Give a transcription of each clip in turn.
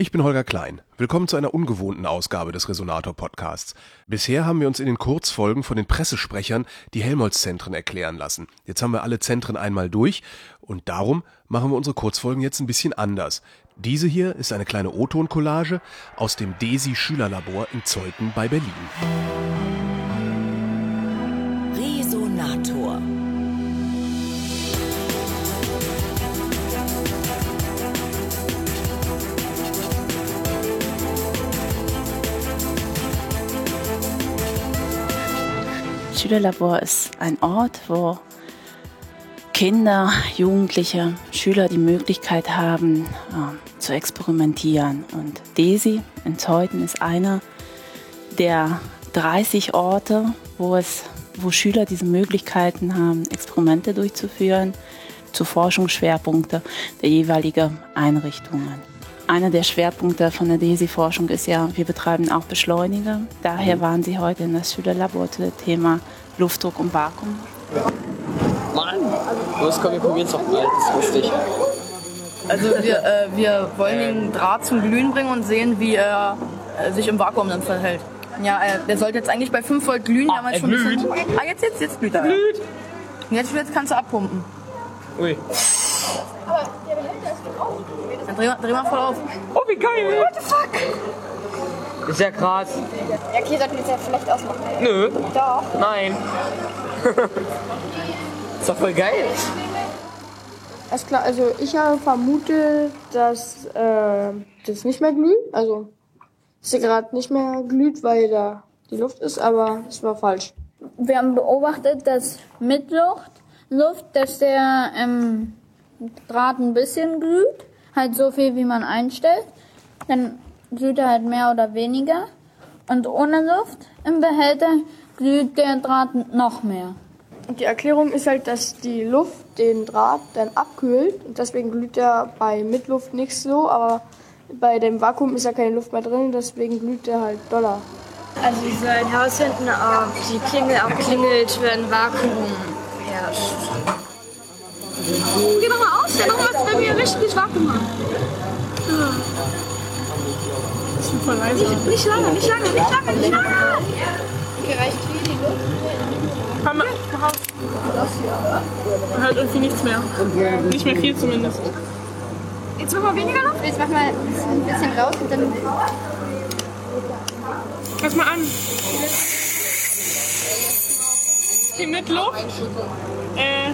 Ich bin Holger Klein. Willkommen zu einer ungewohnten Ausgabe des Resonator Podcasts. Bisher haben wir uns in den Kurzfolgen von den Pressesprechern die Helmholtz-Zentren erklären lassen. Jetzt haben wir alle Zentren einmal durch und darum machen wir unsere Kurzfolgen jetzt ein bisschen anders. Diese hier ist eine kleine O-Ton-Collage aus dem DESI Schülerlabor in Zeuthen bei Berlin. Resonator. Schülerlabor ist ein Ort, wo Kinder, Jugendliche, Schüler die Möglichkeit haben, äh, zu experimentieren. Und DESI in Zeuthen ist einer der 30 Orte, wo, es, wo Schüler diese Möglichkeiten haben, Experimente durchzuführen zu Forschungsschwerpunkte der jeweiligen Einrichtungen. Einer der Schwerpunkte von der DESI-Forschung ist ja, wir betreiben auch Beschleuniger. Daher mhm. waren Sie heute in das Schülerlabor zu dem Thema Luftdruck und Vakuum. Mann, los komm, wir probieren es doch mal, das ist lustig. Also wir, äh, wir wollen den Draht zum Glühen bringen und sehen, wie er äh, sich im Vakuum dann verhält. Ja, äh, der sollte jetzt eigentlich bei 5 Volt glühen. Ah, er schon glüht. ah, jetzt, jetzt, jetzt glüht er. Glüht. Und jetzt, jetzt kannst du abpumpen. Ui. Aber der doch auch. Dann dreh, dreh mal voll auf. Oh, wie geil. What the fuck? Ist ja krass. Ja, okay, sollten wir jetzt ja vielleicht ausmachen. Nö. Doch. Nein. ist doch voll geil. Alles klar, also ich habe vermutet, dass äh, das nicht mehr glüht. Also, dass er gerade nicht mehr glüht, weil da die Luft ist, aber es war falsch. Wir haben beobachtet, dass mit Luft, Luft, dass der ähm, Draht ein bisschen glüht, halt so viel, wie man einstellt. Dann glüht er halt mehr oder weniger. Und ohne Luft im Behälter glüht der Draht noch mehr. Und die Erklärung ist halt, dass die Luft den Draht dann abkühlt und deswegen glüht er bei Mitluft nicht so, aber bei dem Vakuum ist ja keine Luft mehr drin, deswegen glüht er halt doller. Also wir sollen herausfinden, ob die Klingel auch klingelt, wenn Vakuum herrscht. Mal dann machen wir, wenn wir richtiges Vakuum haben. Ja. Das ist voll leise. Nicht, nicht lange, nicht lange, nicht lange, nicht lange. Okay, reicht hier die Luft? Haben wir. Man hört irgendwie nichts mehr. Nicht mehr viel zumindest. Jetzt machen wir weniger Luft? Jetzt machen wir ein bisschen raus und dann. Pass mal an. Okay, mit Luft. Äh,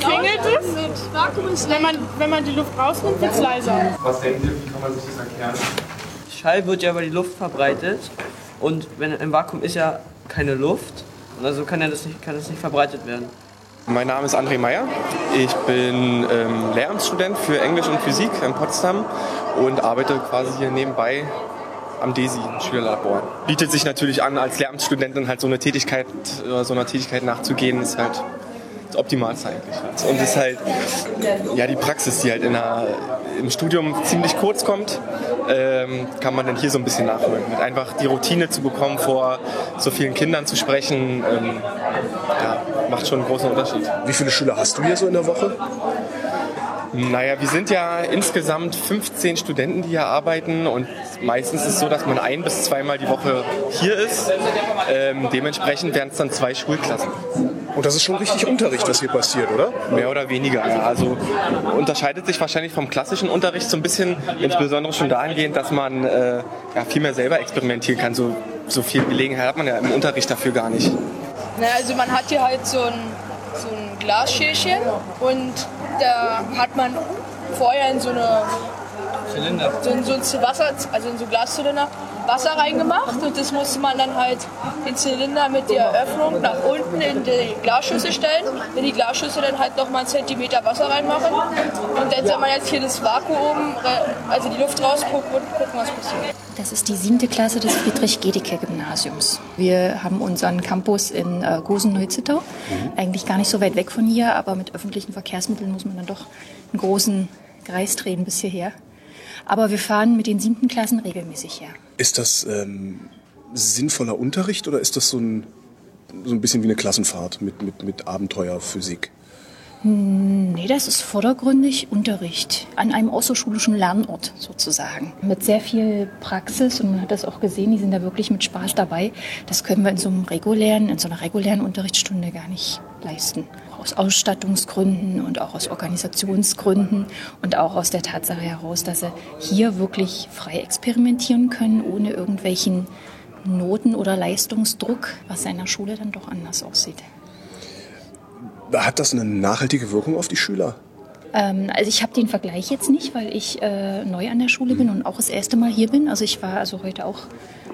klingelt es. Wenn man, wenn man die Luft rausnimmt, wird es leiser. Was denkt ihr, wie kann man sich das erklären? Schall wird ja über die Luft verbreitet und wenn im Vakuum ist ja keine Luft und also kann ja das nicht, kann das nicht verbreitet werden. Mein Name ist André Meyer. Ich bin ähm, Lehramtsstudent für Englisch und Physik in Potsdam und arbeite quasi hier nebenbei am DESI Schülerlabor. Bietet sich natürlich an, als Lehramtsstudentin halt so eine Tätigkeit, so einer Tätigkeit nachzugehen, ist halt das Optimalste eigentlich. Und ist halt ja die Praxis, die halt in der, im Studium ziemlich kurz kommt, ähm, kann man dann hier so ein bisschen nachholen. Mit einfach die Routine zu bekommen, vor so vielen Kindern zu sprechen, ähm, ja, macht schon einen großen Unterschied. Wie viele Schüler hast du hier so in der Woche? Naja, wir sind ja insgesamt 15 Studenten, die hier arbeiten und meistens ist es so, dass man ein bis zweimal die Woche hier ist. Ähm, dementsprechend wären es dann zwei Schulklassen. Und das ist schon richtig Unterricht, was hier passiert, oder? Mehr oder weniger. Ja. Also unterscheidet sich wahrscheinlich vom klassischen Unterricht so ein bisschen, insbesondere schon dahingehend, dass man äh, ja, viel mehr selber experimentieren kann. So, so viel Gelegenheit hat man ja im Unterricht dafür gar nicht. Naja, also man hat hier halt so ein, so ein Glasschälchen und da hat man vorher in so eine Zylinder. So in so ein Wasser, also in so Glaszylinder Wasser reingemacht und das musste man dann halt den Zylinder mit der Öffnung nach unten in die Glasschüssel stellen. In die Glasschüssel dann halt nochmal einen Zentimeter Wasser reinmachen. Und dann soll man jetzt hier das Vakuum, also die Luft rausgucken und gucken, was passiert. Das ist die siebte Klasse des Friedrich-Gedicke-Gymnasiums. Wir haben unseren Campus in äh, Gosen-Neuzittau. Mhm. Eigentlich gar nicht so weit weg von hier, aber mit öffentlichen Verkehrsmitteln muss man dann doch einen großen Kreis drehen bis hierher. Aber wir fahren mit den siebten Klassen regelmäßig her. Ist das ähm, sinnvoller Unterricht oder ist das so ein, so ein bisschen wie eine Klassenfahrt mit, mit, mit Abenteuerphysik? Nee, das ist vordergründig Unterricht an einem außerschulischen Lernort sozusagen. Mit sehr viel Praxis und man hat das auch gesehen, die sind da wirklich mit Spaß dabei. Das können wir in so einem regulären, in so einer regulären Unterrichtsstunde gar nicht leisten. Aus Ausstattungsgründen und auch aus Organisationsgründen und auch aus der Tatsache heraus, dass sie hier wirklich frei experimentieren können, ohne irgendwelchen Noten- oder Leistungsdruck, was in der Schule dann doch anders aussieht. Hat das eine nachhaltige Wirkung auf die Schüler? Ähm, also ich habe den Vergleich jetzt nicht, weil ich äh, neu an der Schule bin und auch das erste Mal hier bin. Also ich war also heute auch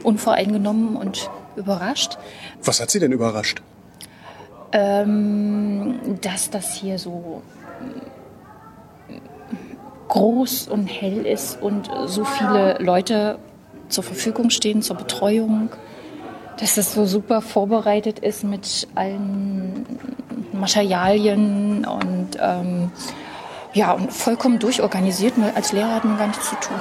unvoreingenommen und überrascht. Was hat Sie denn überrascht? Ähm, dass das hier so groß und hell ist und so viele Leute zur Verfügung stehen zur Betreuung, dass das so super vorbereitet ist mit allen Materialien und ähm, ja und vollkommen durchorganisiert. Als Lehrer hat man gar nichts zu tun.